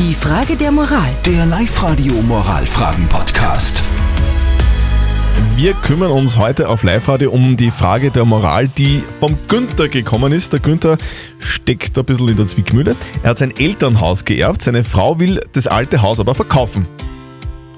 Die Frage der Moral. Der Live-Radio Moralfragen-Podcast. Wir kümmern uns heute auf Live-Radio um die Frage der Moral, die vom Günther gekommen ist. Der Günther steckt ein bisschen in der Zwickmühle. Er hat sein Elternhaus geerbt, seine Frau will das alte Haus aber verkaufen.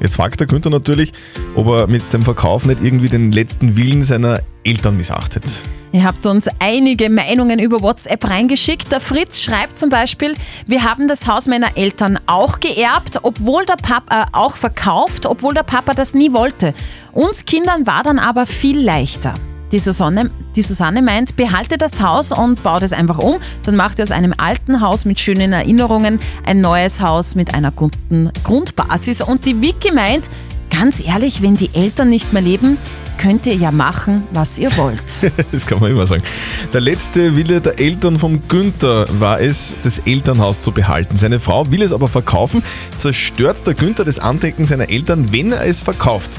Jetzt fragt der Günther natürlich, ob er mit dem Verkauf nicht irgendwie den letzten Willen seiner Eltern missachtet. Ihr habt uns einige Meinungen über WhatsApp reingeschickt. Der Fritz schreibt zum Beispiel, wir haben das Haus meiner Eltern auch geerbt, obwohl der Papa äh, auch verkauft, obwohl der Papa das nie wollte. Uns Kindern war dann aber viel leichter. Die Susanne, die Susanne meint, behalte das Haus und baut es einfach um. Dann macht ihr aus einem alten Haus mit schönen Erinnerungen ein neues Haus mit einer guten Grundbasis. Und die Vicky meint, ganz ehrlich, wenn die Eltern nicht mehr leben, könnt ihr ja machen, was ihr wollt. Das kann man immer sagen. Der letzte Wille der Eltern vom Günther war es, das Elternhaus zu behalten. Seine Frau will es aber verkaufen. Zerstört der Günther das Andenken seiner Eltern, wenn er es verkauft?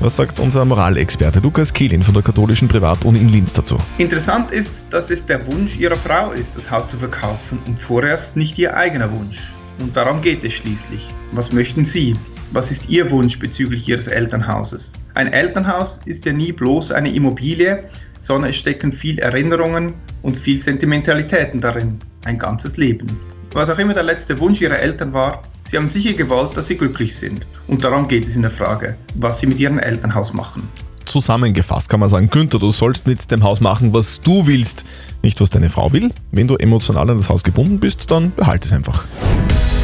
Was sagt unser Moralexperte Lukas Kehlin von der katholischen Privatuni in Linz dazu? Interessant ist, dass es der Wunsch ihrer Frau ist, das Haus zu verkaufen und vorerst nicht ihr eigener Wunsch. Und darum geht es schließlich. Was möchten Sie? Was ist Ihr Wunsch bezüglich Ihres Elternhauses? Ein Elternhaus ist ja nie bloß eine Immobilie, sondern es stecken viel Erinnerungen und viel Sentimentalitäten darin. Ein ganzes Leben. Was auch immer der letzte Wunsch Ihrer Eltern war, Sie haben sicher gewollt, dass Sie glücklich sind. Und darum geht es in der Frage, was Sie mit Ihrem Elternhaus machen. Zusammengefasst kann man sagen, Günther, du sollst mit dem Haus machen, was du willst, nicht was deine Frau will. Wenn du emotional an das Haus gebunden bist, dann behalte es einfach.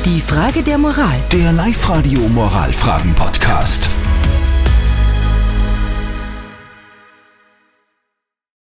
Die Frage der Moral. Der Live-Radio Moralfragen-Podcast.